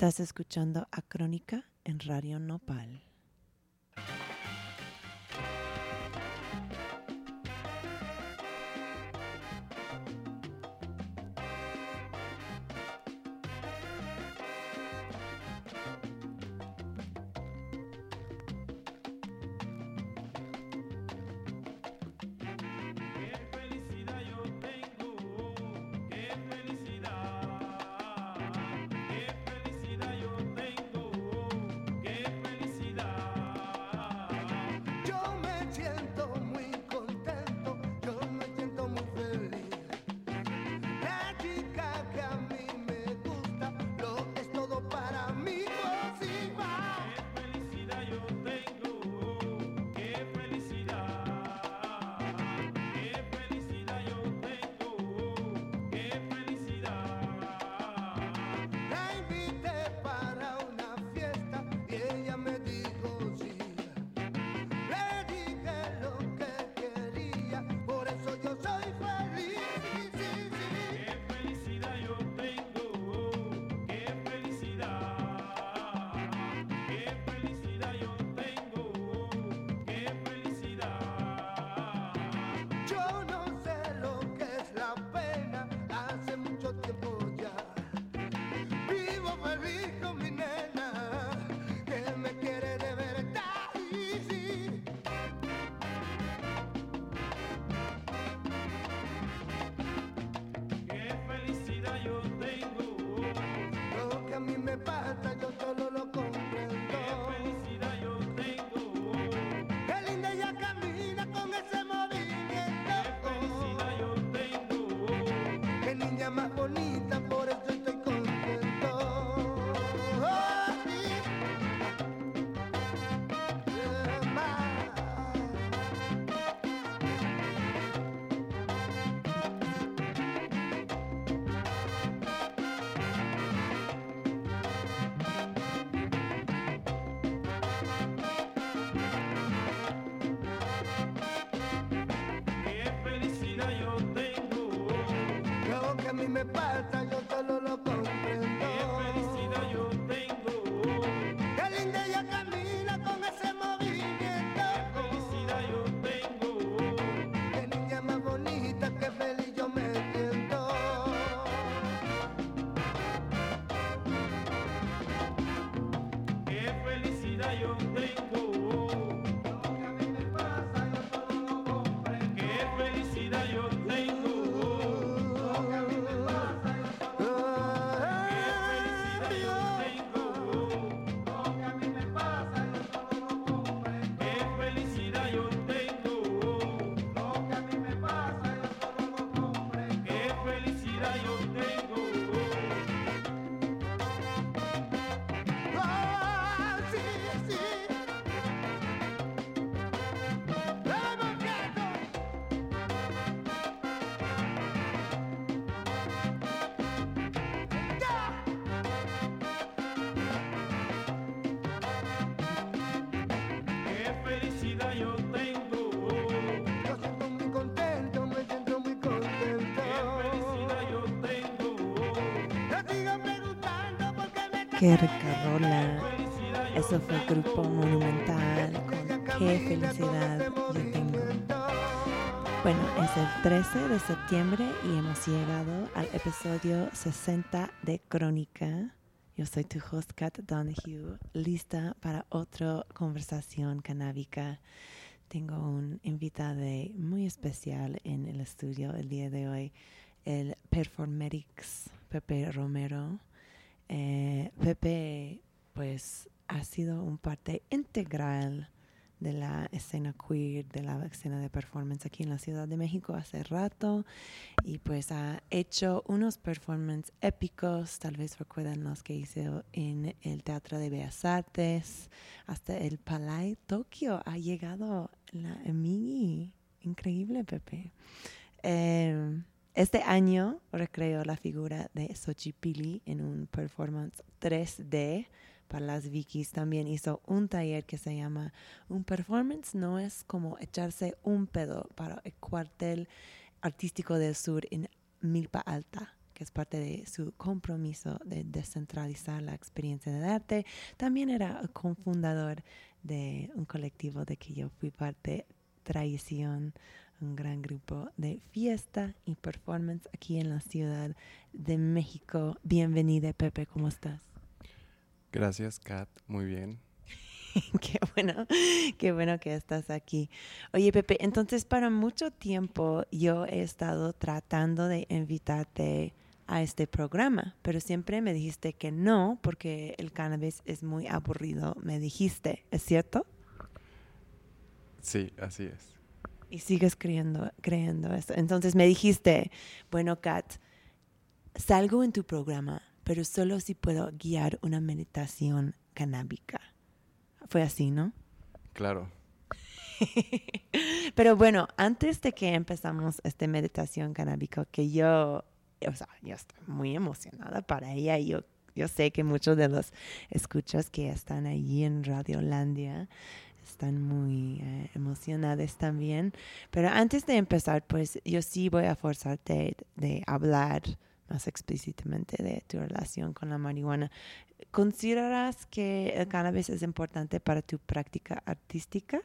Estás escuchando a Crónica en Radio Nopal. me falta Qué rica rola. Eso fue el grupo monumental con qué felicidad yo tengo. Bueno, es el 13 de septiembre y hemos llegado al episodio 60 de Crónica. Yo soy tu host Kat Donahue, lista para otra conversación canábica. Tengo un invitado muy especial en el estudio el día de hoy, el Performetics Pepe Romero. Eh, Pepe, pues, ha sido un parte integral de la escena queer, de la escena de performance aquí en la Ciudad de México hace rato. Y pues ha hecho unos performances épicos, tal vez recuerdan los que hizo en el Teatro de Bellas Artes, hasta el Palais Tokio ha llegado la Emily, increíble Pepe. Eh, este año recreó la figura de Xochipilli en un performance 3D para las Vikis. También hizo un taller que se llama Un performance no es como echarse un pedo para el cuartel artístico del sur en Milpa Alta que es parte de su compromiso de descentralizar la experiencia del arte. También era cofundador de un colectivo de que yo fui parte, Traición, un gran grupo de fiesta y performance aquí en la Ciudad de México. Bienvenida, Pepe, ¿cómo estás? Gracias, Kat. Muy bien. qué bueno, qué bueno que estás aquí. Oye, Pepe, entonces para mucho tiempo yo he estado tratando de invitarte a este programa, pero siempre me dijiste que no porque el cannabis es muy aburrido, me dijiste, ¿es cierto? Sí, así es. Y sigues creyendo, creyendo eso. Entonces me dijiste, bueno, Kat, salgo en tu programa, pero solo si puedo guiar una meditación canábica. Fue así, ¿no? Claro. Pero bueno, antes de que empezamos esta meditación canábica, que yo, o sea, yo estoy muy emocionada para ella y yo, yo sé que muchos de los escuchas que están allí en Radiolandia están muy eh, emocionados también. Pero antes de empezar, pues yo sí voy a forzarte de hablar más explícitamente de tu relación con la marihuana. ¿Consideras que el cannabis es importante para tu práctica artística?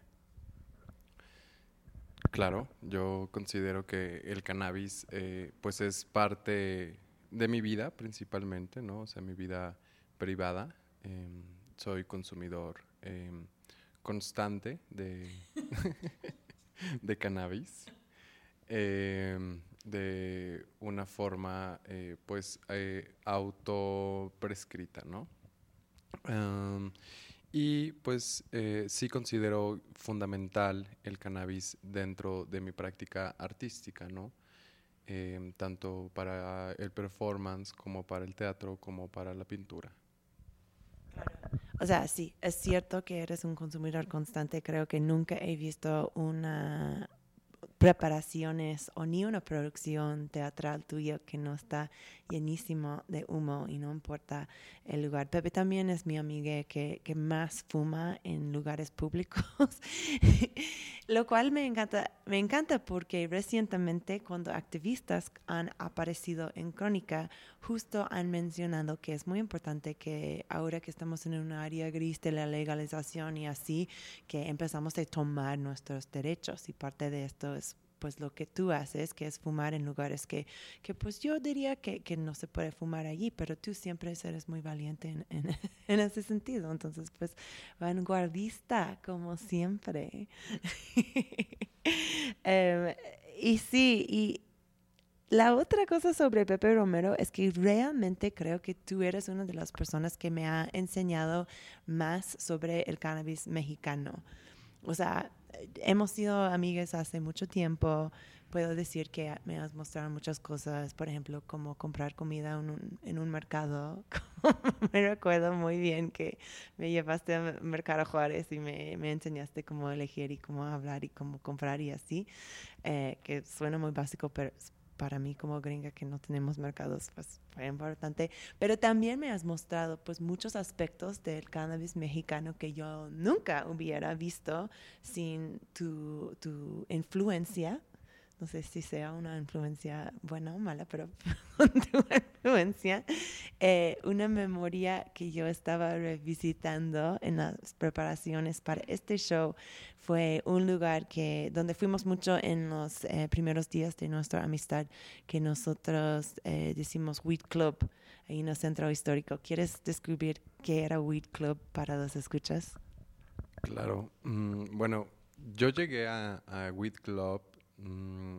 Claro, yo considero que el cannabis eh, pues es parte de mi vida principalmente, ¿no? O sea, mi vida privada. Em, soy consumidor em, constante de, de cannabis. Em, de una forma eh, pues eh, auto prescrita, ¿no? y pues eh, sí considero fundamental el cannabis dentro de mi práctica artística, ¿no? Em, tanto para el performance como para el teatro como para la pintura. O sea, sí, es cierto que eres un consumidor constante. Creo que nunca he visto una preparaciones o ni una producción teatral tuya que no está llenísimo de humo y no importa el lugar. Pepe también es mi amiga que, que más fuma en lugares públicos, lo cual me encanta, me encanta porque recientemente cuando activistas han aparecido en Crónica, justo han mencionado que es muy importante que ahora que estamos en un área gris de la legalización y así, que empezamos a tomar nuestros derechos y parte de esto es pues lo que tú haces, que es fumar en lugares que, que pues yo diría que, que, no se puede fumar allí, pero tú siempre eres muy valiente en, en, ese sentido. Entonces, pues vanguardista, como siempre. um, y sí, y la otra cosa sobre Pepe Romero es que realmente creo que tú eres una de las personas que me ha enseñado más sobre el cannabis mexicano. O sea, hemos sido amigas hace mucho tiempo. Puedo decir que me has mostrado muchas cosas, por ejemplo, como comprar comida en un, en un mercado. me recuerdo muy bien que me llevaste a Mercado Juárez y me, me enseñaste cómo elegir y cómo hablar y cómo comprar y así, eh, que suena muy básico, pero para mí como gringa que no tenemos mercados, pues fue importante. Pero también me has mostrado pues muchos aspectos del cannabis mexicano que yo nunca hubiera visto sin tu, tu influencia no sé si sea una influencia buena o mala, pero una influencia, eh, una memoria que yo estaba revisitando en las preparaciones para este show fue un lugar que donde fuimos mucho en los eh, primeros días de nuestra amistad, que nosotros eh, decimos Weed Club, ahí en el centro histórico. ¿Quieres describir qué era Weed Club para los escuchas? Claro, mm, bueno, yo llegué a, a Club Mm,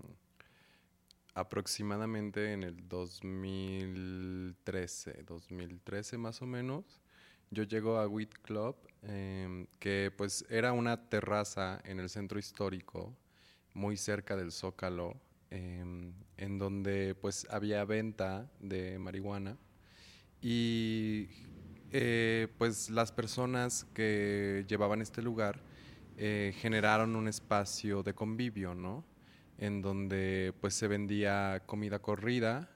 aproximadamente en el 2013, 2013 más o menos, yo llego a Wheat Club, em, que pues era una terraza en el centro histórico, muy cerca del Zócalo, em, en donde pues había venta de marihuana y eh, pues las personas que llevaban este lugar eh, generaron un espacio de convivio, ¿no? En donde pues se vendía comida corrida,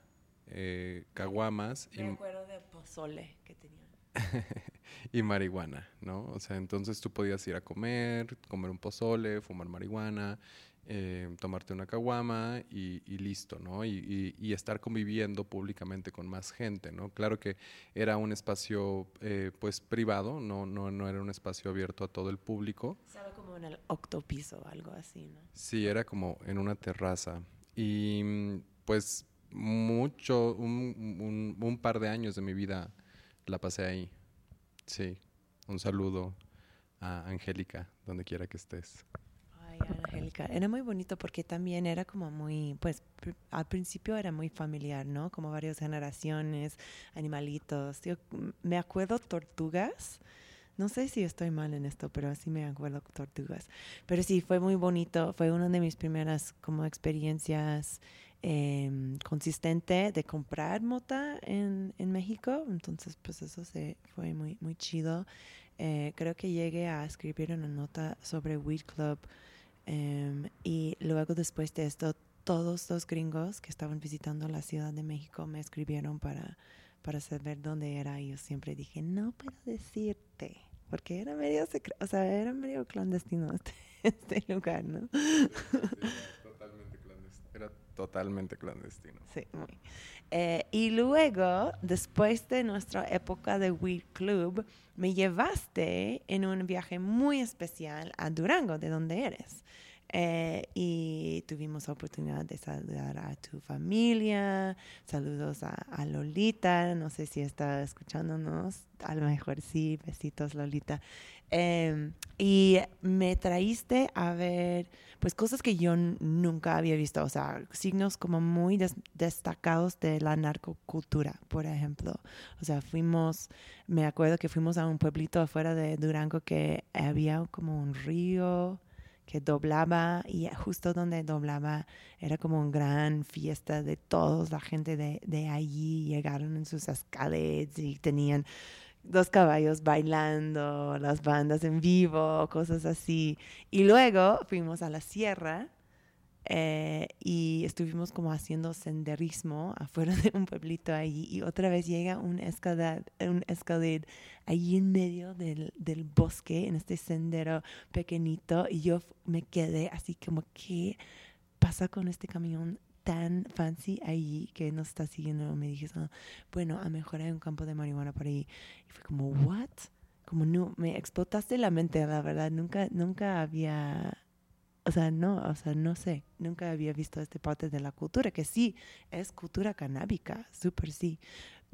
eh, caguamas. y, acuerdo de pozole que tenían. y marihuana, ¿no? O sea, entonces tú podías ir a comer, comer un pozole, fumar marihuana, eh, tomarte una caguama y, listo, ¿no? Y, estar conviviendo públicamente con más gente, ¿no? Claro que era un espacio, eh, pues, privado, no, no, no era un espacio abierto a todo el público. Estaba como en el octopiso o algo así, ¿no? Sí, era como en una terraza. Y, pues, mucho, un, un par de años de mi vida la pasé ahí. Sí, un saludo a Angélica, donde quiera que estés. Era muy bonito porque también era como muy, pues al principio era muy familiar, ¿no? Como varias generaciones, animalitos. Yo me acuerdo tortugas. No sé si estoy mal en esto, pero sí me acuerdo tortugas. Pero sí, fue muy bonito. Fue una de mis primeras como experiencias eh, consistente de comprar mota en, en, México. Entonces, pues eso se, fue muy, muy chido. Eh, creo que llegué a escribir una nota sobre Weed Club Em, y luego después de esto, todos los gringos que estaban visitando la Ciudad de México me escribieron para, para saber dónde era. Y yo siempre dije, no puedo decirte, porque era medio, o sea, era medio clandestino este, este lugar, ¿no? Totalmente clandestino. Sí, muy. Eh, y luego, después de nuestra época de Weed Club, me llevaste en un viaje muy especial a Durango, de donde eres. Eh, y tuvimos la oportunidad de saludar a tu familia. Saludos a, Lolita. No sé si está escuchándonos. A lo mejor sí. Besitos, Lolita. Em, y me traíste a ver, pues, cosas que yo nunca había visto. O sea, signos como muy destacados de la narcocultura, por ejemplo. O sea, fuimos, me acuerdo que fuimos a un pueblito afuera de Durango que había como un río que doblaba y justo donde doblaba era como una gran fiesta de todos, la gente de, de allí llegaron en sus escaleras y tenían dos caballos bailando, las bandas en vivo, cosas así. Y luego fuimos a la sierra eh, y estuvimos como haciendo senderismo afuera de un pueblito allí y otra vez llega un escalade, un escalade allí en medio del, del, bosque, en este sendero pequeñito y yo me quedé así como, ¿qué pasa con este camión tan fancy allí que nos está siguiendo? Me dije, ah, bueno, a mejor hay un campo de marihuana por ahí. Y fue como, ¿what? Como no, me explotaste la mente, la verdad, nunca, nunca había o sea, no, o sea, no sé, nunca había visto esta parte de la cultura, que sí, es cultura canábica, súper sí.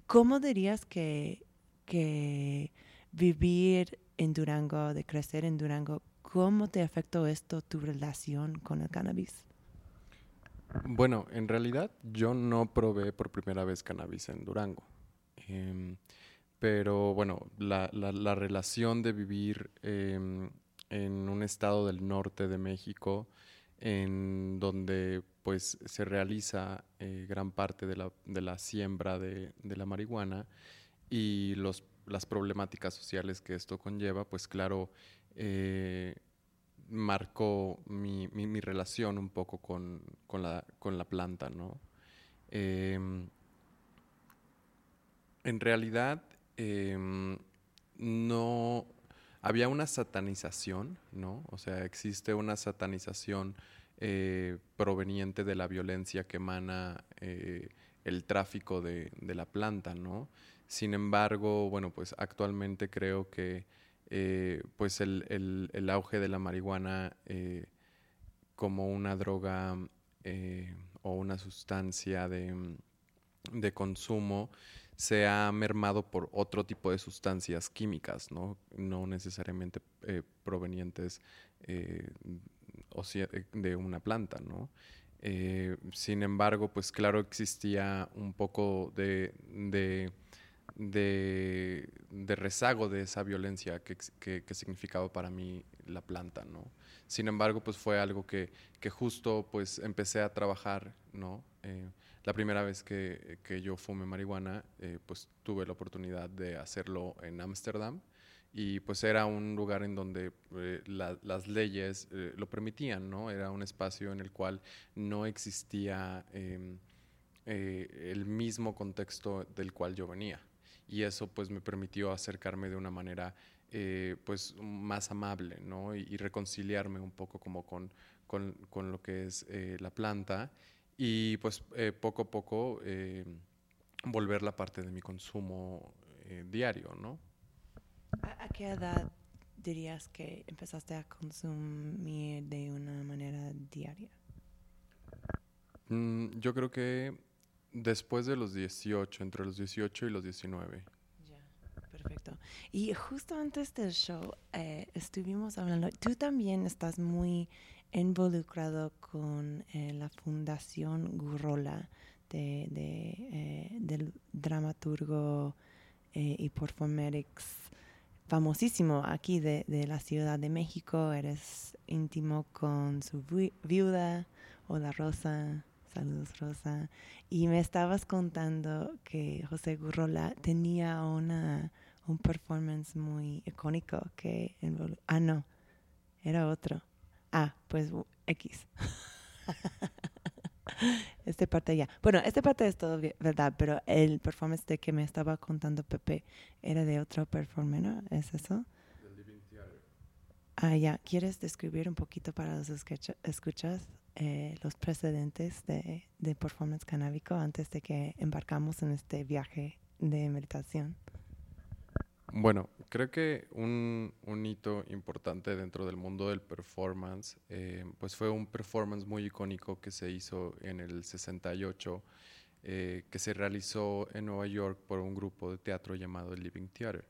¿Cómo dirías que, que vivir en Durango, de crecer en Durango, cómo te afectó esto tu relación con el cannabis? Bueno, en realidad yo no probé por primera vez cannabis en Durango. Em, pero bueno, la, la, relación de vivir eh, en un estado del norte de México, en donde pues se realiza eh, gran parte de la, de la siembra de, de, la marihuana y los, las problemáticas sociales que esto conlleva, pues claro, eh, marcó mi, mi, relación un poco con, con, la, con la, planta, ¿no? Em, en realidad, em, no, había una satanización, ¿no? O sea, existe una satanización eh, proveniente de la violencia que emana eh, el tráfico de, la planta, ¿no? Sin embargo, bueno, pues actualmente creo que eh, pues el, auge de la marihuana como una droga o una sustancia de, de consumo se ha mermado por otro tipo de sustancias químicas, no, no necesariamente eh, provenientes eh, eh, de una planta, ¿no? sin embargo, pues claro existía un poco de, de, de, rezago de esa violencia que, que, significaba para mí la planta, ¿no? Sin embargo, pues fue algo que, que justo pues empecé a trabajar, ¿no? La primera vez que, que yo fumé marihuana, eh, pues tuve la oportunidad de hacerlo en Ámsterdam y pues era un lugar en donde eh, las leyes eh, lo permitían, ¿no? Era un espacio en el cual no existía em, el mismo contexto del cual yo venía y eso pues me permitió acercarme de una manera eh, pues más amable, ¿no? Y, reconciliarme un poco como con, con, lo que es eh, la planta y pues eh, poco a poco volver la parte de mi consumo diario, ¿no? ¿A, qué edad dirías que empezaste a consumir de una manera diaria? Mm, yo creo que después de los 18, entre los 18 y los 19. Perfecto. Y justo antes del show eh, estuvimos hablando, tú también estás muy involucrado con eh, la Fundación Gurrola de, eh, del dramaturgo y performerics famosísimo aquí de, de, la Ciudad de México. Eres íntimo con su viuda, Hola Rosa. Saludos, Rosa. Y me estabas contando que José Gurrola tenía una un performance muy icónico que Ah, no, era otro. Ah, pues X. este parte ya. Bueno, este parte es todo verdad, pero el performance de que me estaba contando Pepe era de otro performer, ¿no? ¿Es eso? Ah, ya. ¿Quieres describir un poquito para los escuchas eh, los precedentes de, de performance canábico antes de que embarcamos en este viaje de meditación? Bueno, creo que un, hito importante dentro del mundo del performance, eh, pues fue un performance muy icónico que se hizo en el 68, eh, que se realizó en Nueva York por un grupo de teatro llamado Living Theater.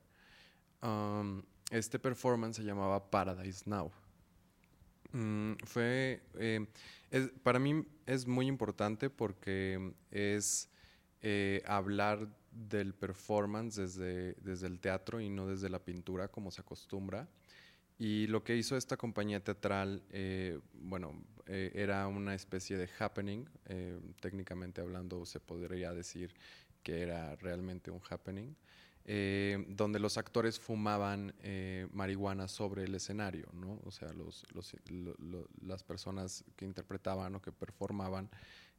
Um, este performance se llamaba Paradise Now. Mm, fue, eh, para mí es muy importante porque es hablar del performance desde, desde el teatro y no desde la pintura como se acostumbra. Y lo que hizo esta compañía teatral, eh, bueno, eh, era una especie de happening, eh, técnicamente hablando se podría decir que era realmente un happening, donde los actores fumaban marihuana sobre el escenario, ¿no? O sea, los, los, las personas que interpretaban o que performaban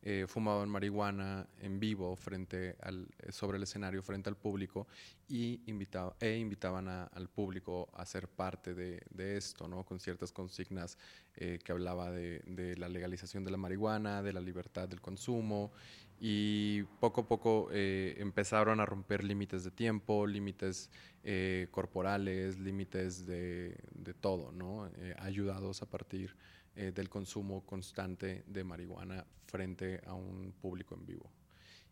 eh, fumaban marihuana en vivo frente al, eh, sobre el escenario frente al público y invitaba, e invitaban al público a ser parte de, esto, ¿no? con ciertas consignas eh, que hablaba de, la legalización de la marihuana, de la libertad del consumo y poco a poco empezaron a romper límites de tiempo, límites corporales, límites de, de todo, ¿no? ayudados a partir eh, del consumo constante de marihuana frente a un público en vivo.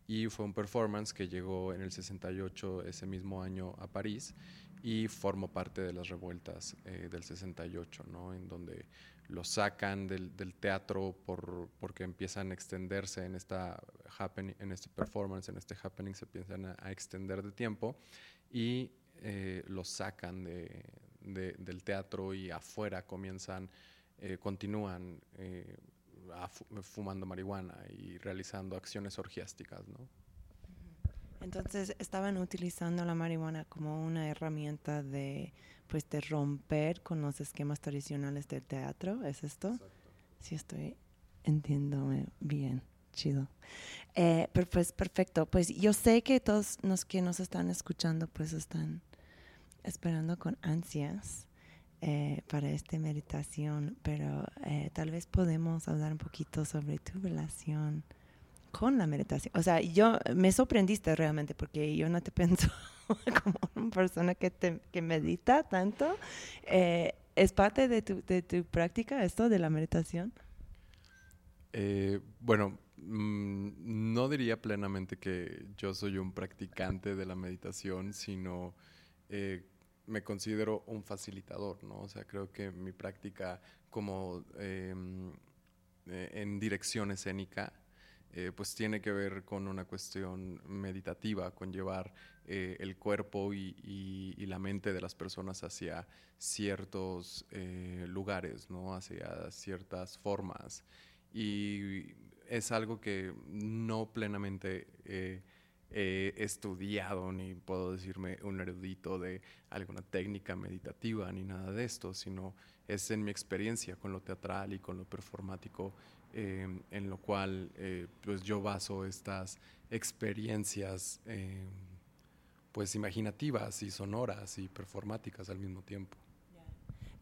Y fue un performance que llegó en el 68, ese mismo año, a París y formó parte de las revueltas eh, del 68, ¿no? en donde lo sacan del, teatro por, porque empiezan a extenderse en, esta happening, en este performance, en este happening, se empiezan a, extender de tiempo y eh, lo sacan de, del teatro y afuera comienzan eh, continúan eh, fumando marihuana y realizando acciones orgiásticas, ¿no? Entonces estaban utilizando la marihuana como una herramienta de, pues, de romper con los esquemas tradicionales del teatro, ¿es esto? Sí, estoy entiendo bien, chido. Eh, pues perfecto, pues yo sé que todos los que nos están escuchando, pues están esperando con ansias eh, para esta meditación, pero eh, tal vez podemos hablar un poquito sobre tu relación con la meditación. O sea, yo me sorprendiste realmente porque yo no te pienso como una persona que, te, que medita tanto. Eh, ¿Es parte de tu, de tu práctica esto de la meditación? bueno, mm, no diría plenamente que yo soy un practicante de la meditación, sino me considero un facilitador, ¿no? O sea, creo que mi práctica como em, eh, en dirección escénica, eh, pues tiene que ver con una cuestión meditativa, con llevar eh, el cuerpo y, la mente de las personas hacia ciertos lugares, ¿no? Hacia ciertas formas. Y es algo que no plenamente he estudiado ni puedo decirme un erudito de alguna técnica meditativa ni nada de esto, sino es en mi experiencia con lo teatral y con lo performático em, en lo cual eh, pues yo baso estas experiencias em, pues imaginativas y sonoras y performáticas al mismo tiempo.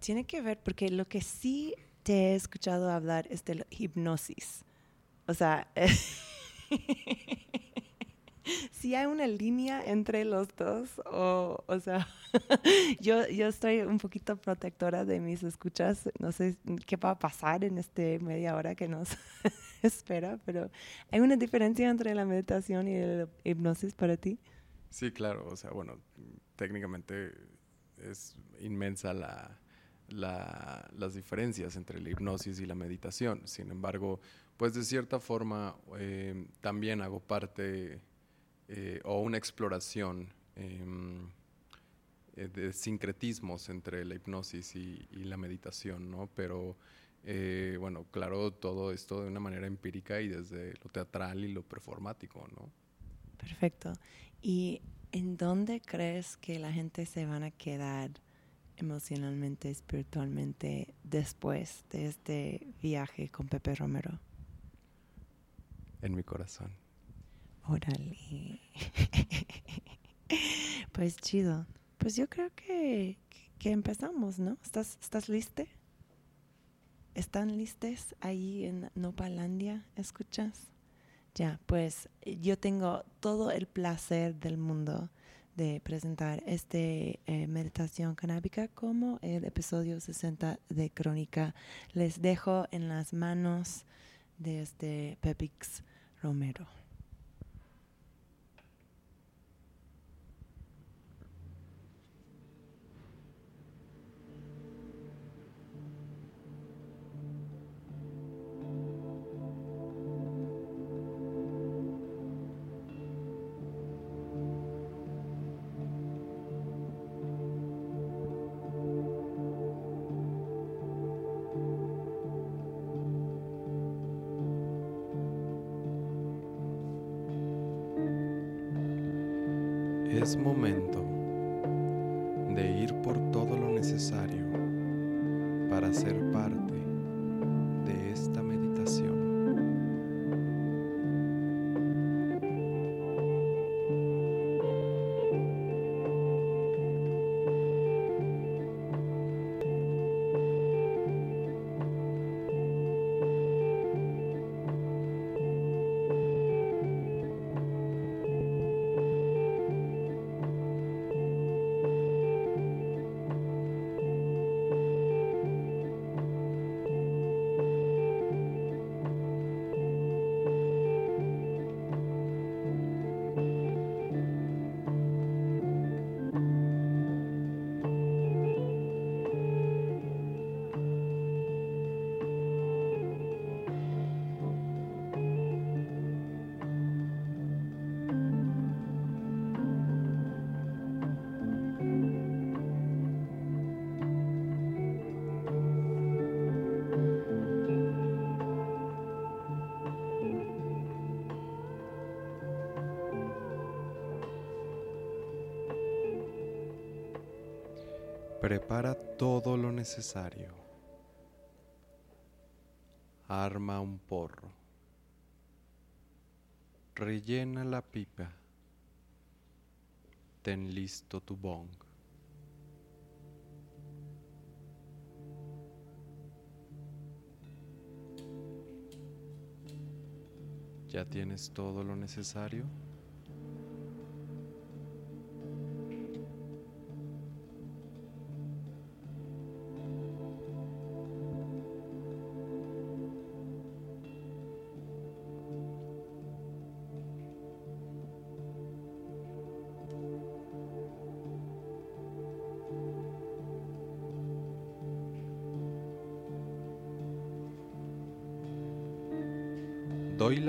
Tiene que ver, porque lo que sí te he escuchado hablar es de la hipnosis. O sea, si hay una línea entre los dos, o, o sea, yo, yo estoy un poquito protectora de mis escuchas, no sé qué va a pasar en este media hora que nos espera, pero ¿hay una diferencia entre la meditación y la hipnosis para ti? Sí, claro, o sea, bueno, técnicamente es inmensa la, las diferencias entre la hipnosis y la meditación. Sin embargo, pues de cierta forma eh, también hago parte eh, o una exploración em, eh, de sincretismos entre la hipnosis y, la meditación, ¿no? Pero bueno, claro, todo esto de una manera empírica y desde lo teatral y lo performático, ¿no? Perfecto. ¿Y en dónde crees que la gente se van a quedar emocionalmente, espiritualmente después de este viaje con Pepe Romero? En mi corazón. Órale. pues chido. Pues yo creo que, que empezamos, ¿no? ¿Estás, ¿Estás liste? ¿Están listes ahí en Nopalandia? ¿Escuchas? Ya, pues yo tengo todo el placer del mundo de presentar esta eh, meditación canábica como el episodio 60 de Crónica. Les dejo en las manos de este Pepix Romero. Prepara todo lo necesario. Arma un porro. Rellena la pipa. Ten listo tu bong. ¿Ya tienes todo lo necesario?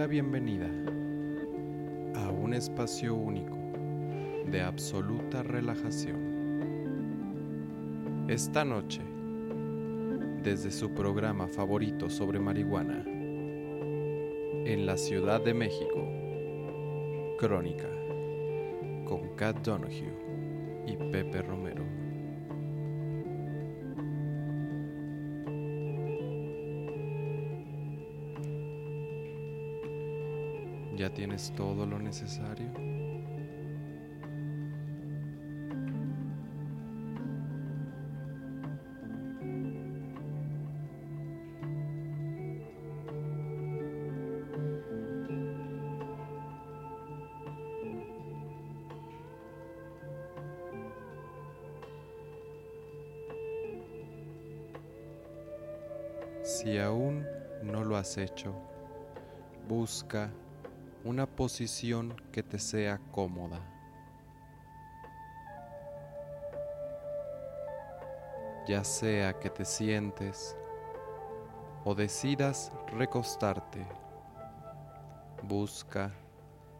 Bienvenida a un espacio único de absoluta relajación. Esta noche, desde su programa favorito sobre marihuana, en la Ciudad de México, Crónica, con Kat Donoghue y Pepe Romero. ¿Ya tienes todo lo necesario? Si aún no lo has hecho, busca una posición que te sea cómoda. Ya sea que te sientes o decidas recostarte, busca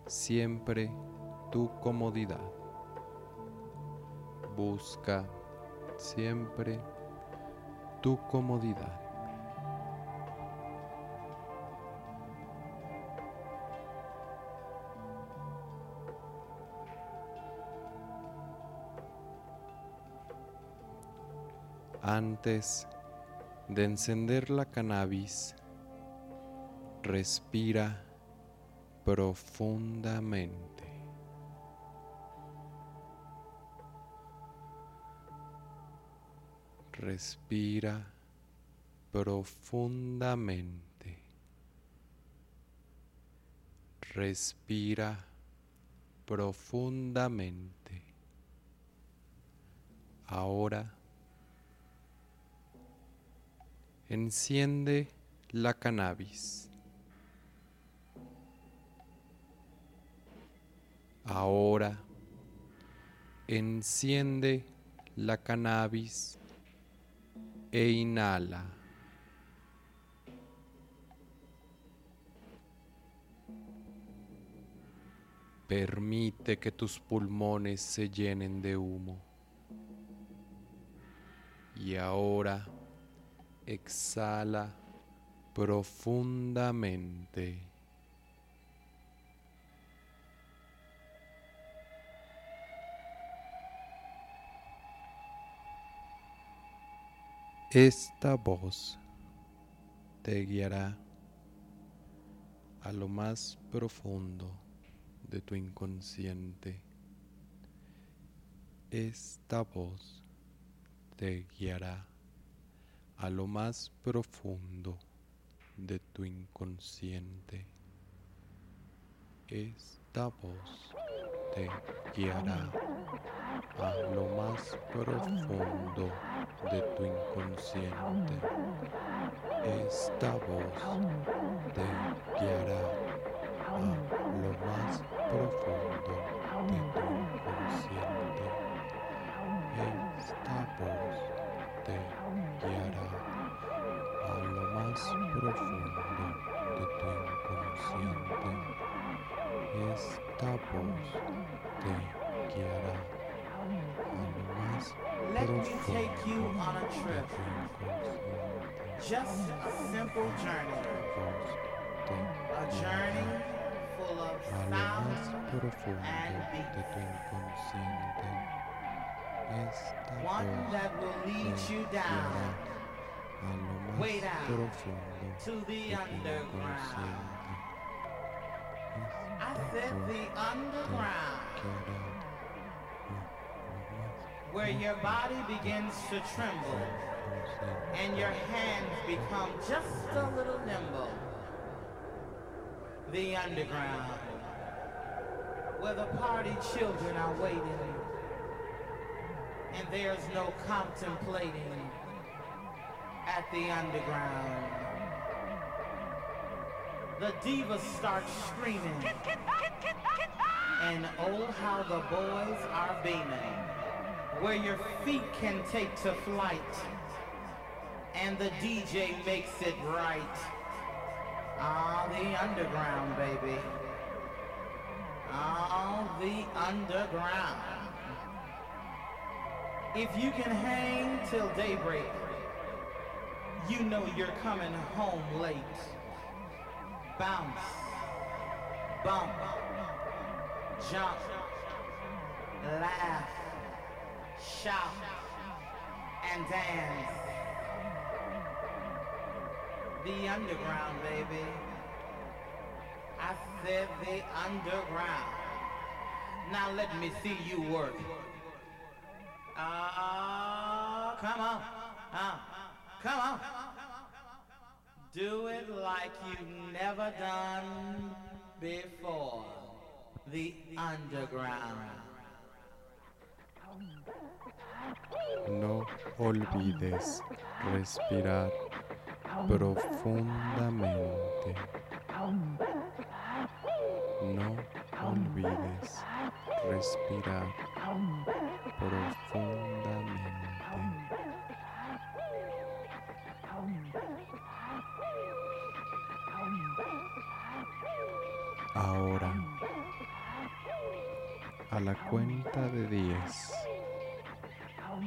siempre tu comodidad. Busca siempre tu comodidad. Antes de encender la cannabis, respira profundamente. Respira profundamente. Respira profundamente. Ahora enciende la cannabis. Ahora enciende la cannabis e inhala. Permite que tus pulmones se llenen de humo. Y ahora exhala profundamente. Esta voz te guiará a lo más profundo de tu inconsciente. Esta voz te guiará a lo más profundo de tu inconsciente. Esta voz te guiará a lo más profundo de tu inconsciente. Esta voz te guiará a lo más profundo de tu inconsciente. Esta voz te guiará a lo más profundo de tu inconsciente. Esta voz te guiará a lo más Let me take you on a trip. Just a simple journey. A journey full of a lo más sound and de One that will lead you down. way down to the de underground. I said the underground, guiará a lo where your body begins to tremble and your hands become just a little nimble. The underground, where the party children are waiting, and there's no contemplating at the underground. The divas start screaming, and oh, how the boys are beaming, where your feet can take to flight and the DJ makes it right. Ah, the underground, baby. Ah, the underground. If you can hang till daybreak, you know you're coming home late. Bounce, bump, jump, laugh, shout, and dance. The underground, baby. I said the underground. Now let me see you work. Ah, come on. Ah, come on. Do it like you've never done before. The underground. No olvides respirar profundamente. No olvides respirar profundamente. Ahora, a la cuenta de 10,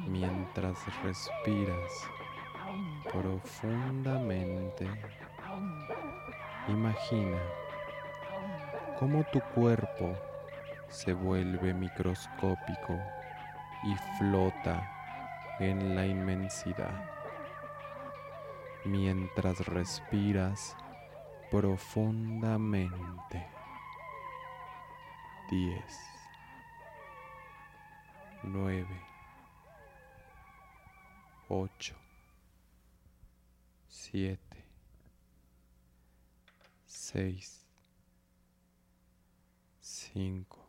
mientras respiras profundamente, imagina cómo tu cuerpo se vuelve microscópico y flota en la inmensidad. Mientras respiras profundamente. 10, 9, 8, 7, 6, 5,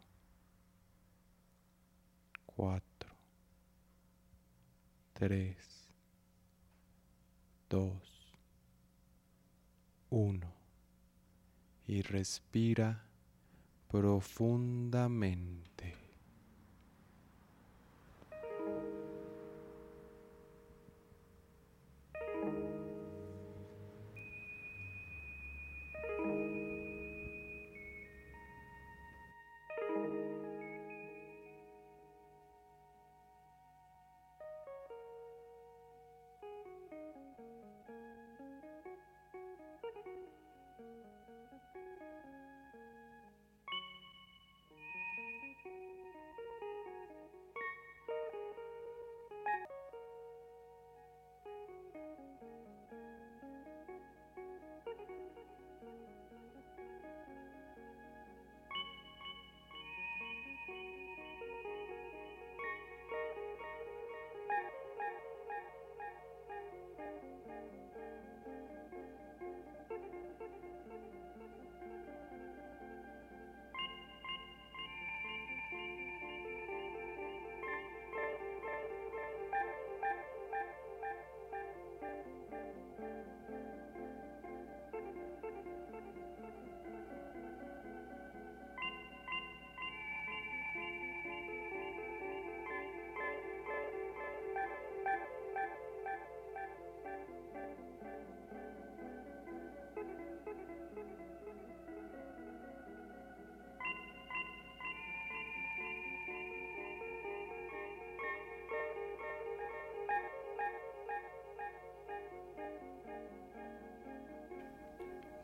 4, 3, 2, 1 y respira profundamente.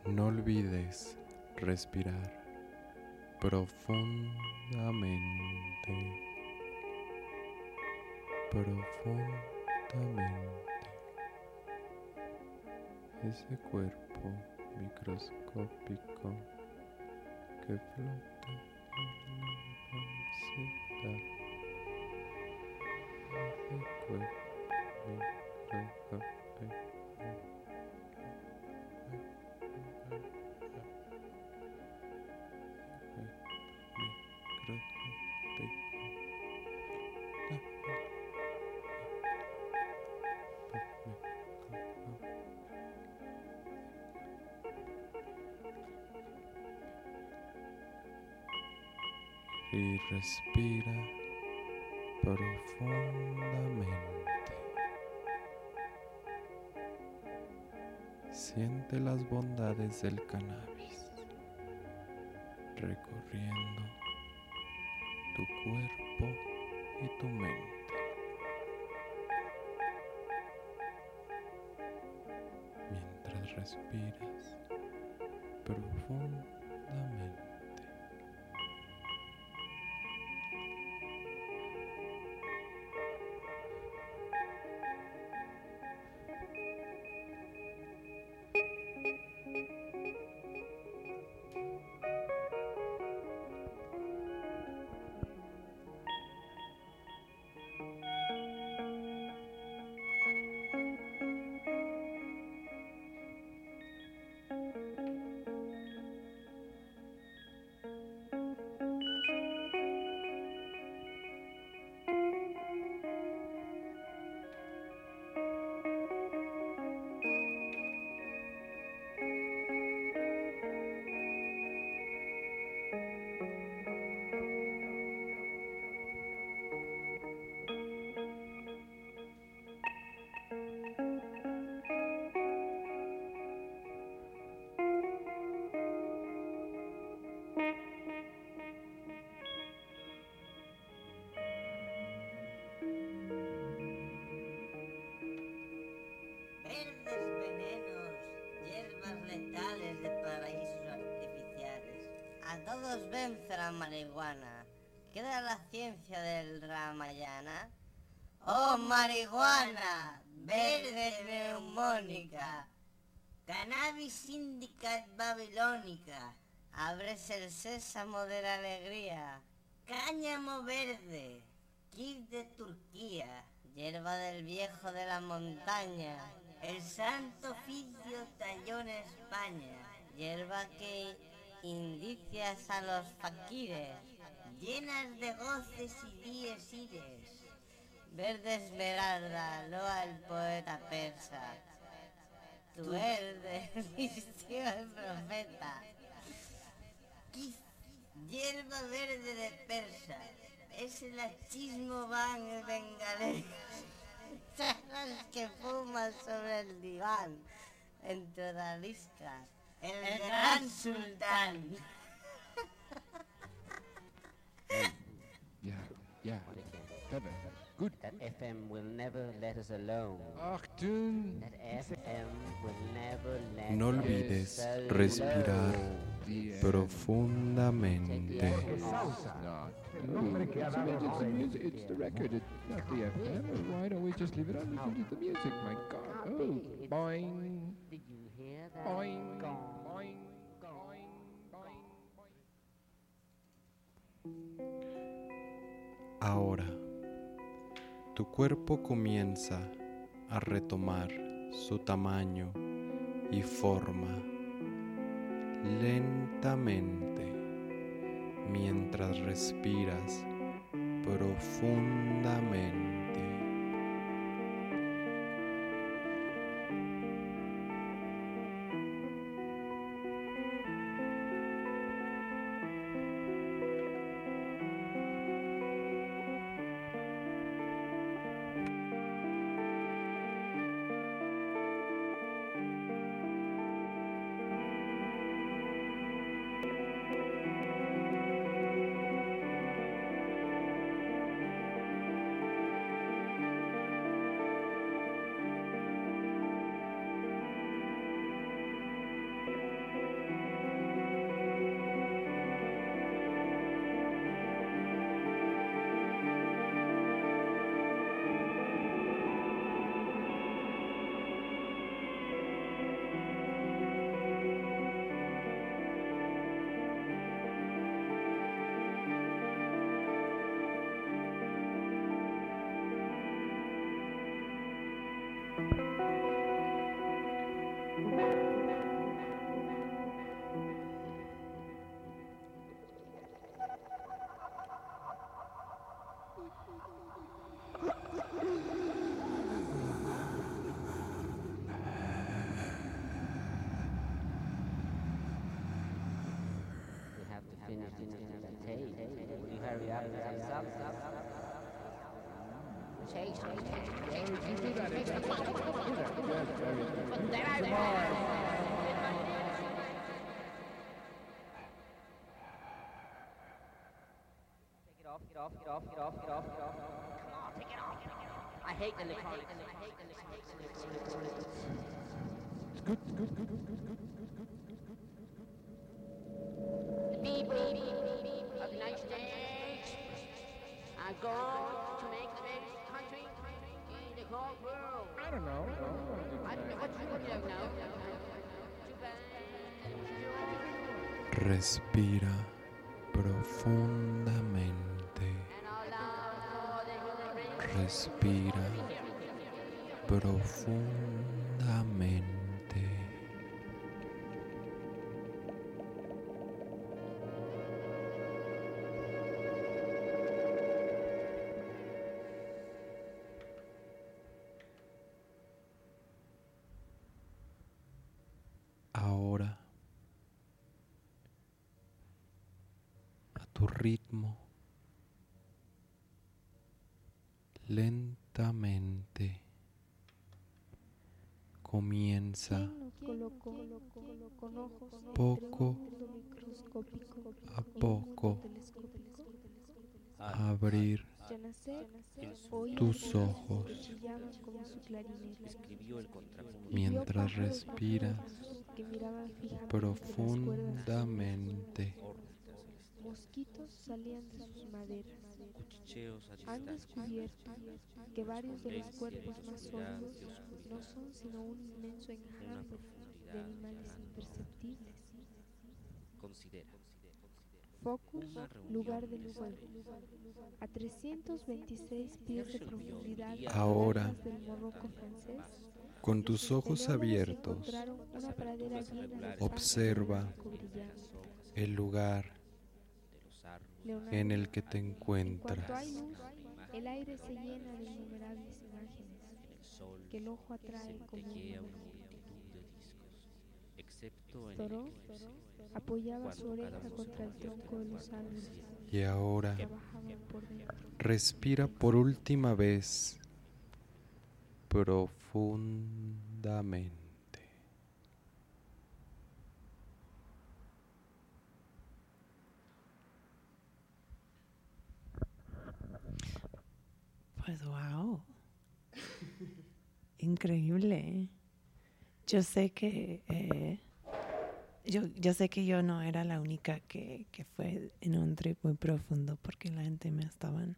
No olvides respirar profundamente, profundamente. Ese cuerpo microscópico que flota profundamente. Siente las bondades del cannabis recorriendo tu cuerpo y tu mente. Mientras respiras profundamente. Vence la marihuana, queda la ciencia del Ramayana. Oh marihuana, verde neumónica, cannabis syndicate babilónica, abres el sésamo de la alegría, cáñamo verde, kit de Turquía, hierba del viejo de la montaña, el santo oficio talló en España, hierba que indicias a los faquires, llenas de goces y díes ires. Verde esmeralda, loa el poeta persa, tu verde vistió el profeta. Hierba verde de persa, es el achismo van el bengalés. Charlas que fuman sobre el diván, en Todalisca, el gran sultán. Ja, ja. Verder. Goed. That FM will never let us alone. Achtung. That FM will never let No us olvides alone. respirar Die, eh, profundamente. No, no, it's, it's, the music, it's the record, it's not the FM. Why don't we just leave it on? Listen to the music, my God. Oh, boing, Did you hear that? boing, Gong. boing, boing, Ahora, tu cuerpo comienza a retomar su tamaño y forma lentamente mientras respiras profundamente. People of the I don't know. Respira profundamente. Respira profundamente. Poco a poco a abrir tus ojos. mientras respiras profundamente. Mosquitos salían de sus maderas. Cuchicheos a Han descubierto que varios de los cuerpos más sólidos no son sino un inmenso enjambre de animales imperceptibles. Considera. Focus, lugar del de fuego. A 326 pies de profundidad Ahora, Con tus ojos abiertos, observa el lugar en el que te encuentras. el aire se llena de innumerables imágenes que el ojo atrae como una excepto el apoyaba su oreja contra el tronco de los árboles. Y ahora respira por última vez profundamente. Pues wow. Increíble. Yo sé que eh, yo, yo sé que yo no era la única que, que fue en un trip muy profundo porque la gente me estaban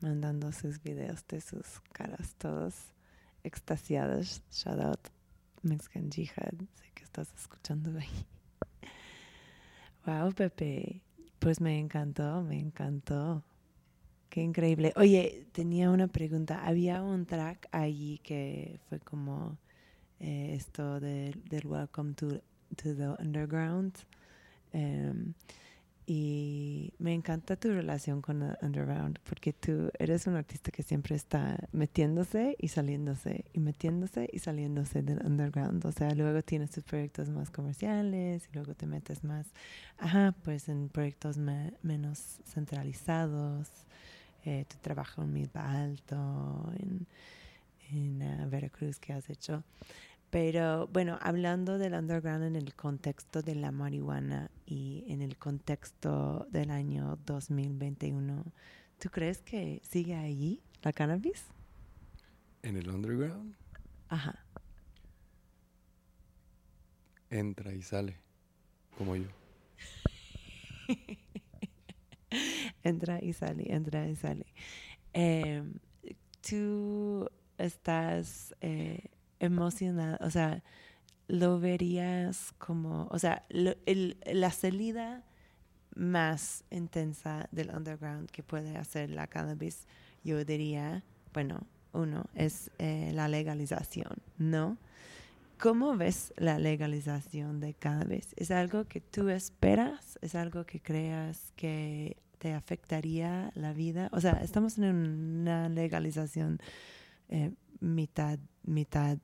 mandando sus videos de sus caras todos extasiados. Shout out Mexican Jihad. Sé que estás escuchando ahí. Wow, Pepe. Pues me encantó, me encantó. Qué increíble. Oye, tenía una pregunta. Había un track allí que fue como eh, esto de- del Welcome to, to the Underground. Em, y me encanta tu relación con el Underground porque tú eres un artista que siempre está metiéndose y saliéndose y metiéndose y saliéndose del Underground. O sea, luego tienes tus proyectos más comerciales y luego te metes más, ajá, pues en proyectos me- menos centralizados eh, tu trabajo en Milpa Alto, en, en ah, Veracruz que has hecho. Pero bueno, hablando del underground en el contexto de la marihuana y en el contexto del año 2021, ¿tú crees que sigue allí la cannabis? En el underground Ajá. entra y sale, como yo. entra y sale, entra y sale. Eh, tú estás eh, emocionado, o sea, lo verías como, o sea, la salida más intensa del underground que puede hacer la cannabis, yo diría, bueno, uno es eh, la legalización, ¿no? ¿Cómo ves la legalización de cannabis? ¿Es algo que tú esperas? ¿Es algo que creas que te afectaría la vida? O sea, estamos en una legalización eh, mitad, mitad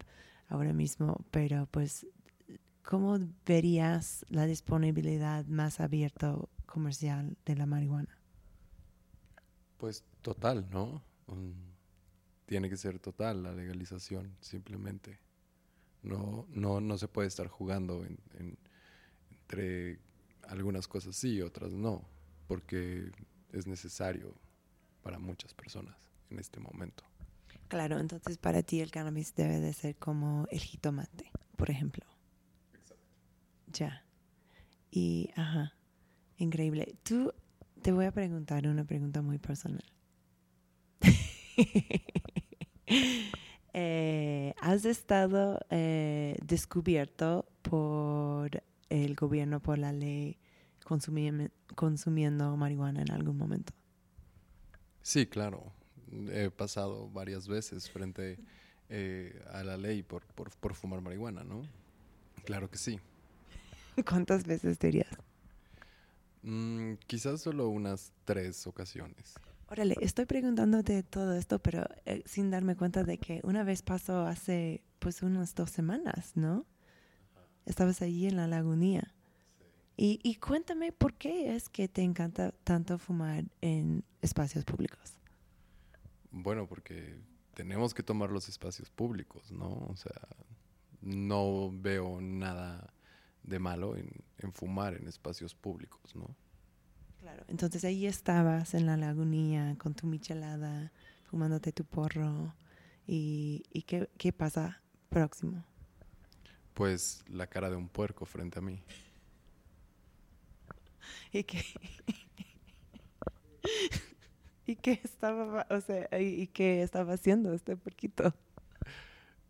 ahora mismo, pero pues, ¿cómo verías la disponibilidad más abierta comercial de la marihuana? Pues total, ¿no? Mm, tiene que ser total la legalización, simplemente. No, no, no se puede estar jugando en- en- entre algunas cosas sí y otras no, porque es necesario para muchas personas en este momento. Claro, entonces para ti el cannabis debe de ser como el jitomate, por ejemplo. Ya. Y, ajá, increíble. Tú, te voy a preguntar una pregunta muy personal. Eh, ¿Has estado eh, descubierto por el gobierno, por la ley, consumiendo marihuana en algún momento? Sí, claro. He pasado varias veces frente eh, a la ley por, por, por fumar marihuana, ¿no? Claro que sí. ¿Cuántas veces dirías? Mm, quizás solo unas tres ocasiones. Órale, estoy preguntándote todo esto, pero eh, sin darme cuenta de que una vez pasó hace pues unas dos semanas, ¿no? Estabas allí en la lagunía. Y, y cuéntame por qué es que te encanta tanto fumar en espacios públicos. Bueno, porque tenemos que tomar los espacios públicos, ¿no? O sea, no veo nada de malo en, en fumar en espacios públicos, ¿no? Claro. Entonces ahí estabas en la lagunía con tu michelada, fumándote tu porro. ¿Y, y qué, qué pasa próximo? Pues la cara de un puerco frente a mí. ¿Y qué, ¿Y qué estaba, o sea, y, y qué estaba haciendo este porquito?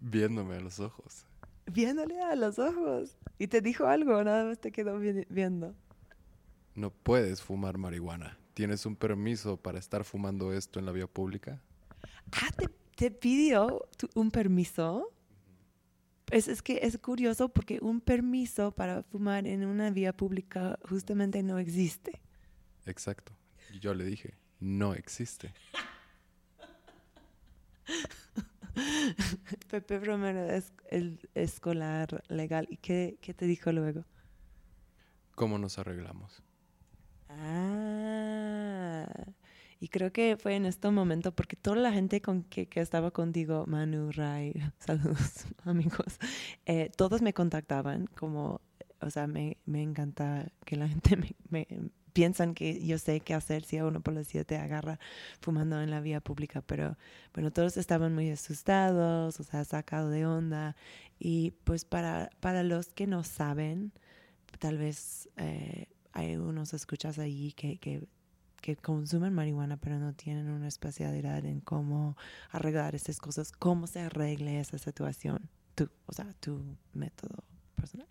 Viéndome a los ojos. Viéndole a los ojos. ¿Y te dijo algo nada más te quedó vi- viendo? No puedes fumar marihuana. ¿Tienes un permiso para estar fumando esto en la vía pública? Ah, ¿te, te pidió tu- un permiso? Pues es que es curioso porque un permiso para fumar en una vía pública justamente no existe. Exacto. Y yo le dije, no existe. Pepe Romero es el escolar legal. ¿Y qué, qué te dijo luego? ¿Cómo nos arreglamos? Ah, y creo que fue en este momento porque toda la gente con que, que estaba contigo, Manu, Ray, saludos amigos, eh, todos me contactaban como, o sea, me, me encanta que la gente me, me piensan que yo sé qué hacer si a uno las siete agarra fumando en la vía pública, pero bueno, todos estaban muy asustados, o sea, sacado de onda y pues para, para los que no saben, tal vez eh, hay unos escuchas allí que, que, que consumen marihuana pero no tienen una especialidad en cómo arreglar estas cosas, cómo se arregle esa situación, tú, o sea, tu método personal.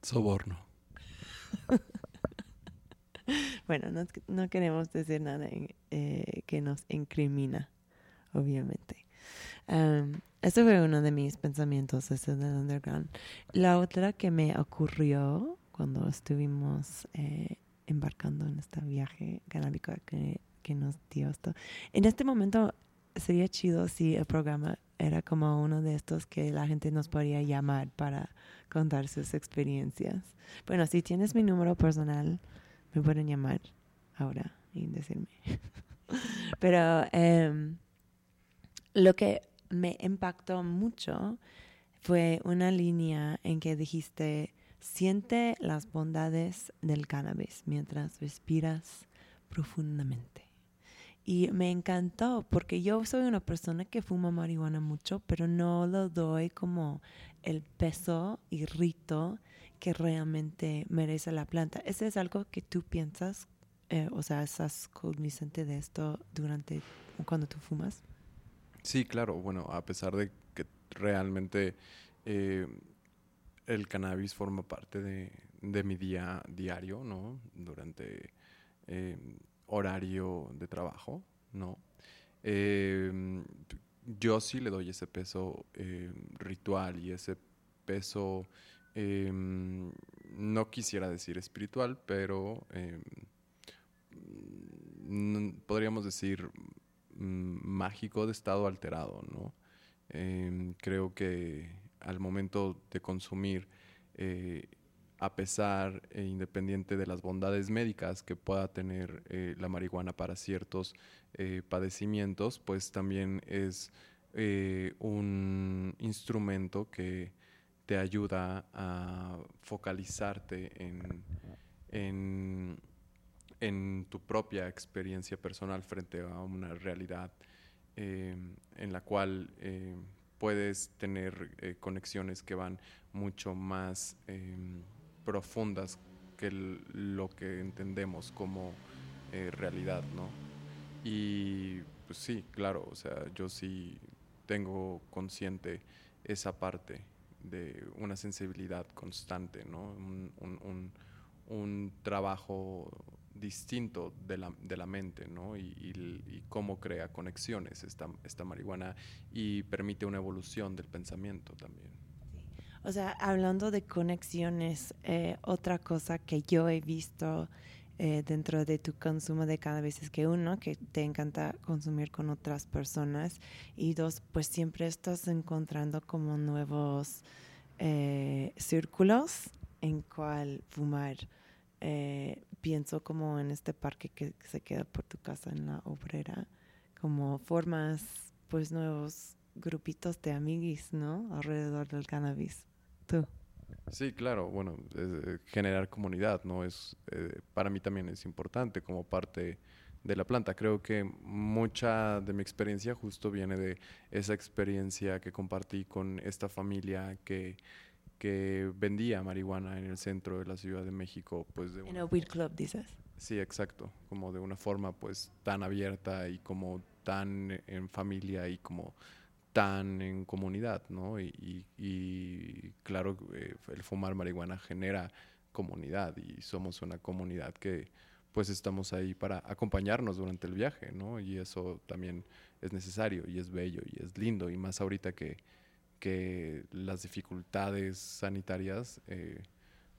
Soborno. Bueno, no, no queremos decir nada eh, que nos incrimina, obviamente. Um, fue uno de mis pensamientos, ese del underground. La otra que me ocurrió cuando estuvimos eh, embarcando en este viaje canábico que, que nos dio esto. En este momento sería chido si el programa era como uno de estos que la gente nos podría llamar para contar sus experiencias. Bueno, si tienes mi número personal, me pueden llamar ahora y decirme. Pero em, lo que me impactó mucho fue una línea en que dijiste, siente las bondades del cannabis mientras respiras profundamente. Y me encantó porque yo soy una persona que fuma marihuana mucho, pero no lo doy como el peso y rito que realmente merece la planta. ¿Ese es algo que tú piensas? eh, o sea, ¿estás cognizante de esto durante cuando tú fumas? Sí, claro. Bueno, a pesar de que realmente eh, el cannabis forma parte de, mi día diario, ¿no? Durante eh, horario de trabajo, ¿no? Yo sí le doy ese peso ritual y ese peso, eh, no quisiera decir espiritual, pero mm, podríamos decir mm, mágico de estado alterado, ¿no? Em, creo que al momento de consumir, eh, a pesar e independiente de las bondades médicas que pueda tener eh, la marihuana para ciertos eh, padecimientos, pues también es un instrumento que te ayuda a focalizarte en, en, en tu propia experiencia personal frente a una realidad eh, en la cual eh, puedes tener eh, conexiones que van mucho más profundas que lo que entendemos como realidad, ¿no? Y pues sí, claro, o sea, yo sí tengo consciente esa parte de una sensibilidad constante, ¿no? Un, un- un- un trabajo distinto de la, de la mente, ¿no? Y, y y cómo crea conexiones esta, esta marihuana y permite una evolución del pensamiento también. O sea, hablando de conexiones, eh, otra cosa que yo he visto eh, dentro de tu consumo de cannabis es que uno, que te encanta consumir con otras personas y dos, pues siempre estás encontrando como nuevos eh, círculos en cual fumar. Eh, pienso como en este parque que, se queda por tu casa en la obrera, como formas pues nuevos grupitos de amiguis, ¿no? Alrededor del cannabis. Tú. Sí, claro, bueno, eh, generar comunidad, ¿no? Es, eh, para mí también es importante como parte de la planta. Creo que mucha de mi experiencia justo viene de esa experiencia que compartí con esta familia que, que vendía marihuana en el centro de la Ciudad de México, pues de En una el Weed Club, dices. Sí, exacto. Como de una forma pues tan abierta y como tan en familia y como tan en comunidad, ¿no? Y, claro, eh, el fumar marihuana genera comunidad y somos una comunidad que pues estamos ahí para acompañarnos durante el viaje, ¿no? Y eso también es necesario y es bello y es lindo y más ahorita que, que las dificultades sanitarias eh,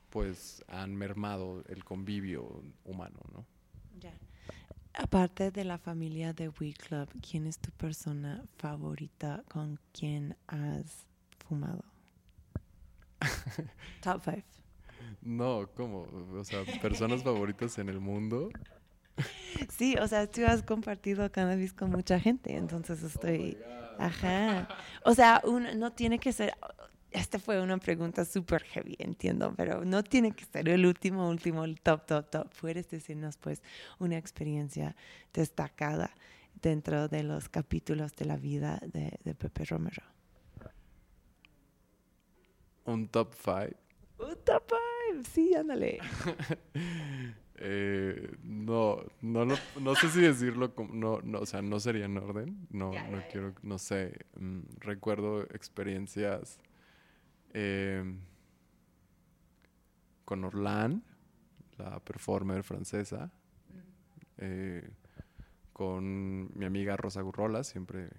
pues han mermado el convivio humano, ¿no? Ya. Aparte de la familia de We Club, ¿quién es tu persona favorita con quien has fumado? Top five. No, ¿cómo? O sea, personas favoritas en el mundo. Sí, o sea, tú has compartido cannabis con mucha gente, entonces estoy... Ajá. O sea, un- no tiene que ser... Esta fue una pregunta súper heavy, entiendo, pero no tiene que ser el último, último, el top, top, top. Puedes decirnos, pues, una experiencia destacada dentro de los capítulos de la vida de, de Pepe Romero. Un top five. Un top five, sí, ándale. Eh, no, no, lo- no sé si decirlo como, no, no, o sea, no sería en orden, no, no quiero, no sé, mm, recuerdo experiencias eh, con Orlan, la performer francesa, eh, con mi amiga Rosa Gurrola, siempre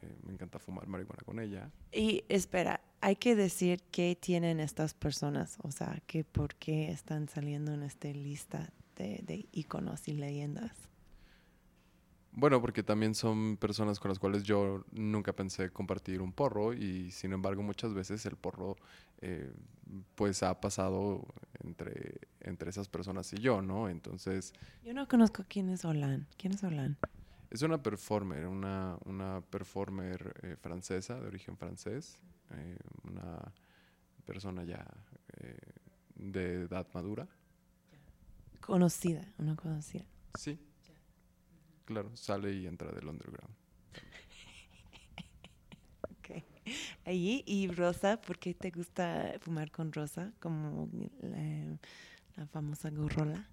eh, me encanta fumar marihuana con ella. Y espera, hay que decir qué tienen estas personas, o sea, que por qué están saliendo en esta lista de, de iconos y leyendas. Bueno, porque también son personas con las cuales yo nunca pensé compartir un porro y sin embargo muchas veces el porro eh, pues ha pasado entre, entre esas personas y yo, ¿no? Entonces Yo no conozco quién es Olan. ¿Quién es Olan? es una performer, una, una performer eh, francesa, de origen francés, eh, una persona ya eh, de edad madura. Conocida, una conocida. Sí. Claro, sale y entra del underground. Ok. Allí, y Rosa, ¿por qué te gusta fumar con Rosa? Como la, la famosa gorrola.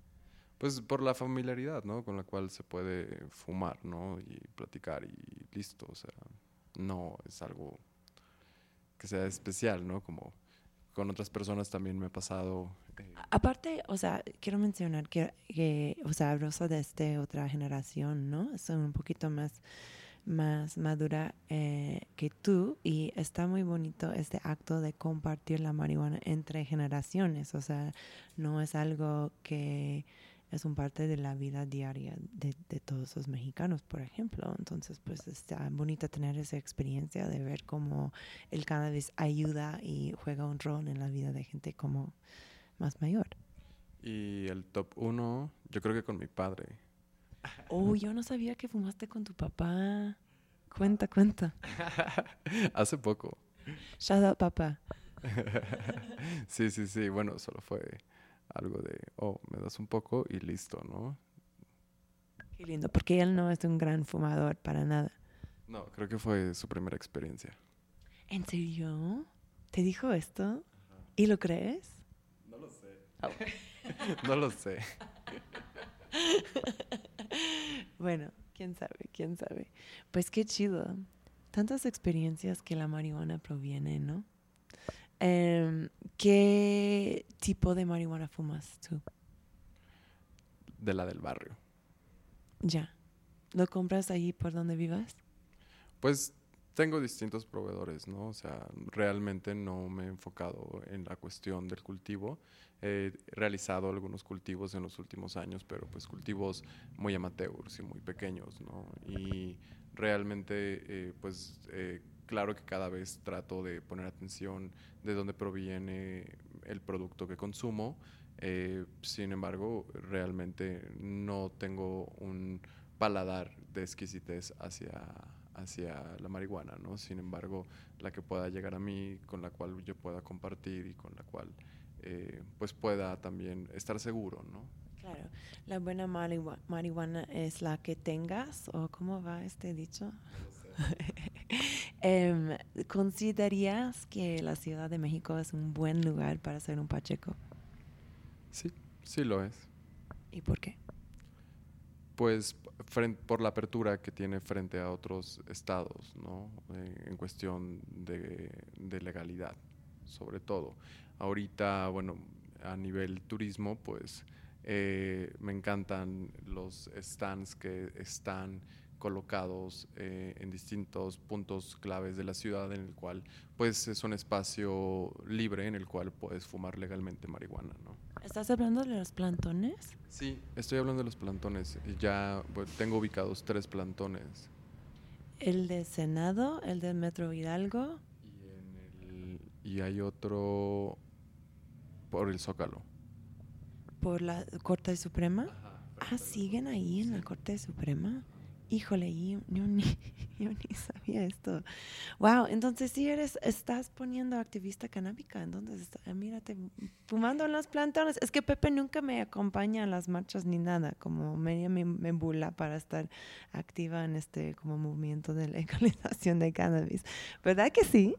Pues por la familiaridad, ¿no? Con la cual se puede fumar, ¿no? Y platicar y listo. O sea, no es algo que sea especial, ¿no? Como con otras personas también me ha pasado. eh, Aparte, o sea, quiero mencionar que, que, o sea, de esta otra generación, ¿no? Son un poquito más, más madura eh, que tú y está muy bonito este acto de compartir la marihuana entre generaciones. O sea, no es algo que es un parte de la vida diaria de, de todos los mexicanos, por ejemplo. Entonces, pues está bonito tener esa experiencia de ver cómo el cannabis ayuda y juega un rol en la vida de gente como más mayor. y el top uno, yo creo que con mi padre. Oh, yo no sabía que fumaste con tu papá. Cuenta, cuenta. Hace poco. Shout out, papá. sí, sí, sí. Bueno, solo fue algo de, oh, me das un poco y listo, ¿no? Qué lindo, porque él no es un gran fumador para nada. No, creo que fue su primera experiencia. ¿En serio? ¿Te dijo esto? ¿Y lo crees? No lo sé. no lo sé. Bueno, quién sabe, quién sabe. Pues qué chido. Tantas experiencias que la marihuana proviene, ¿no? Em, ¿Qué tipo de marihuana fumas tú? De la del barrio. Ya. ¿Lo compras ahí por donde vivas? Pues tengo distintos proveedores, ¿no? O sea, realmente no me he enfocado en la cuestión del cultivo. He realizado algunos cultivos en los últimos años, pero pues cultivos muy amateurs y muy pequeños, ¿no? Y realmente, eh, pues eh, claro que cada vez trato de poner atención de dónde proviene el producto que consumo. Eh, sin embargo, realmente no tengo un paladar de exquisitez hacia, hacia la marihuana, ¿no? Sin embargo, la que pueda llegar a mí, con la cual yo pueda compartir y con la cual eh, pues pueda también estar seguro, ¿no? Claro. ¿La buena marihua- marihuana es la que tengas? ¿O cómo va este dicho? Em, ¿Considerarías que la Ciudad de México es un buen lugar para hacer un pacheco? Sí, sí lo es. ¿Y por qué? pues por la apertura que tiene frente a otros estados, ¿no? Eh, en cuestión de, de legalidad, sobre todo. Ahorita, bueno, a nivel turismo, pues eh, me encantan los stands que están colocados eh, en distintos puntos claves de la ciudad en el cual pues es un espacio libre en el cual puedes fumar legalmente marihuana, ¿no? ¿Estás hablando de los plantones? Sí, estoy hablando de los plantones. Ya bueno, tengo ubicados tres plantones. El de Senado, el del Metro Hidalgo. Y, en el- y hay otro por el Zócalo. por la Corte Suprema. Ah, siguen ahí en la Corte Suprema. Híjole, yo, ni, sabía esto. Wow, entonces sí eres, estás poniendo activista canábica, entonces está- mírate, fumando en los plantones. Es que Pepe nunca me acompaña a las marchas ni nada, como media me, me bula para estar activa en este como movimiento de legalización de cannabis. ¿Verdad que sí?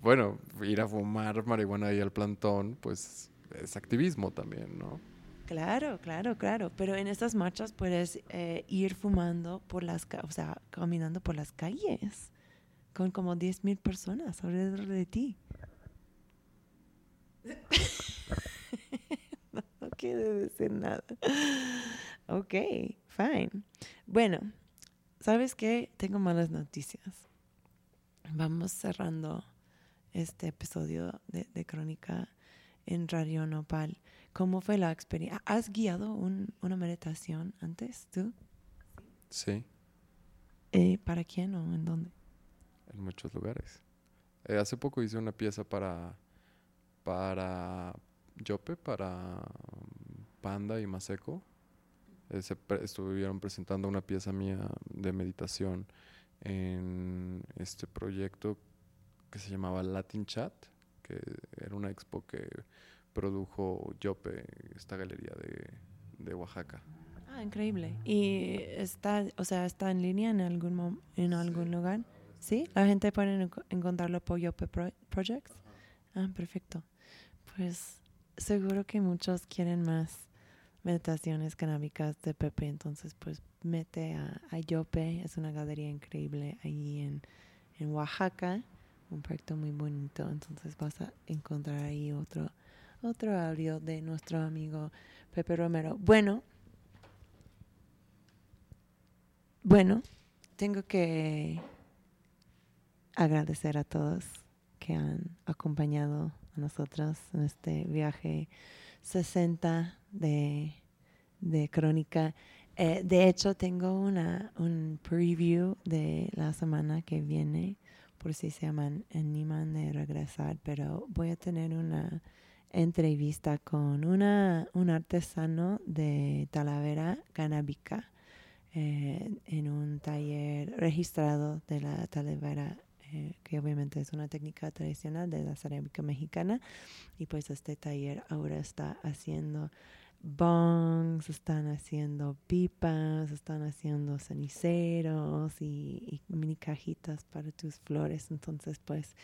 Bueno, ir a fumar marihuana ahí al plantón, pues es activismo también, ¿no? Claro, claro, claro. Pero en estas marchas puedes eh, ir fumando por las, o sea, caminando por las calles con como 10 mil personas alrededor de ti. no, no quiere decir nada. Ok, fine. Bueno, ¿sabes qué? Tengo malas noticias. Vamos cerrando este episodio de Crónica en Radio Nopal. ¿Cómo fue la experiencia? ¿Has guiado un- una meditación antes tú? Sí, Eh, ¿Para quién o en dónde? en muchos lugares. Eh, hace poco hice una pieza para para Yope, para um, Panda y Maseco. Eh, pre- estuvieron presentando una pieza mía de meditación en este proyecto que se llamaba Latin Chat, que era una expo que produjo Yope, esta galería de, de Oaxaca. Ah, increíble. ¿Y está, o sea, está en línea en algún en algún lugar? ¿Sí? ¿La gente puede enco- encontrarlo por Yope Pro- Projects? Ah, perfecto. Pues seguro que muchos quieren más meditaciones canábicas de Pepe, entonces pues mete a, a Yope, es una galería increíble ahí en, en Oaxaca, un proyecto muy bonito, entonces vas a encontrar ahí otro, otro audio de nuestro amigo Pepe Romero. Bueno, bueno, tengo que agradecer a todos que han acompañado a nosotros en este viaje 60 de, de crónica. Eh, de hecho, tengo una, un preview de la semana que viene, por si se aman, animan de regresar, pero voy a tener una entrevista con una, un artesano de Talavera canábica eh, en un taller registrado de la Talavera, eh, que obviamente es una técnica tradicional de la cerámica mexicana. Y pues este taller ahora está haciendo bongs, están haciendo pipas, están haciendo ceniceros y, y mini cajitas para tus flores. Entonces, pues,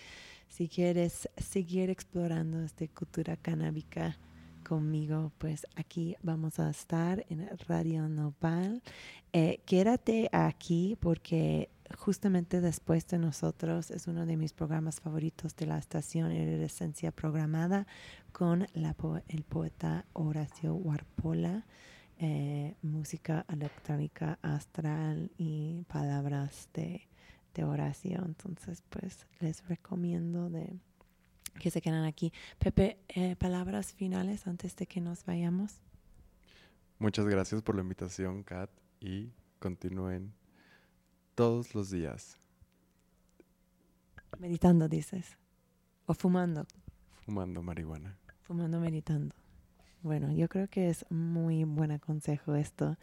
si quieres seguir explorando esta cultura canábica conmigo, pues aquí vamos a estar en Radio Nopal. Eh, quédate aquí porque justamente después de nosotros es uno de mis programas favoritos de la estación Esencia programada con la el poeta Horacio Warpola. eh, música electrónica astral y palabras de, de Horacio. Entonces, pues les recomiendo de que se quedan aquí. Pepe, eh, palabras finales antes de que nos vayamos. Muchas gracias por la invitación, Kat, y continúen todos los días Meditando, dices. O fumando. fumando marihuana. Fumando, meditando. Bueno, yo creo que es muy buen consejo esto.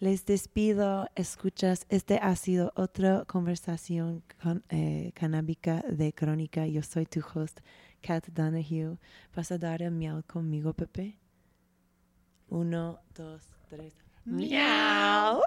Les despido, escuchas. Este ha sido otra conversación con, eh, canábica de Crónica. Yo soy tu host, Kat Donahue. ¿Vas a dar el miau conmigo, Pepe? Uno, dos, tres. ¡Miau!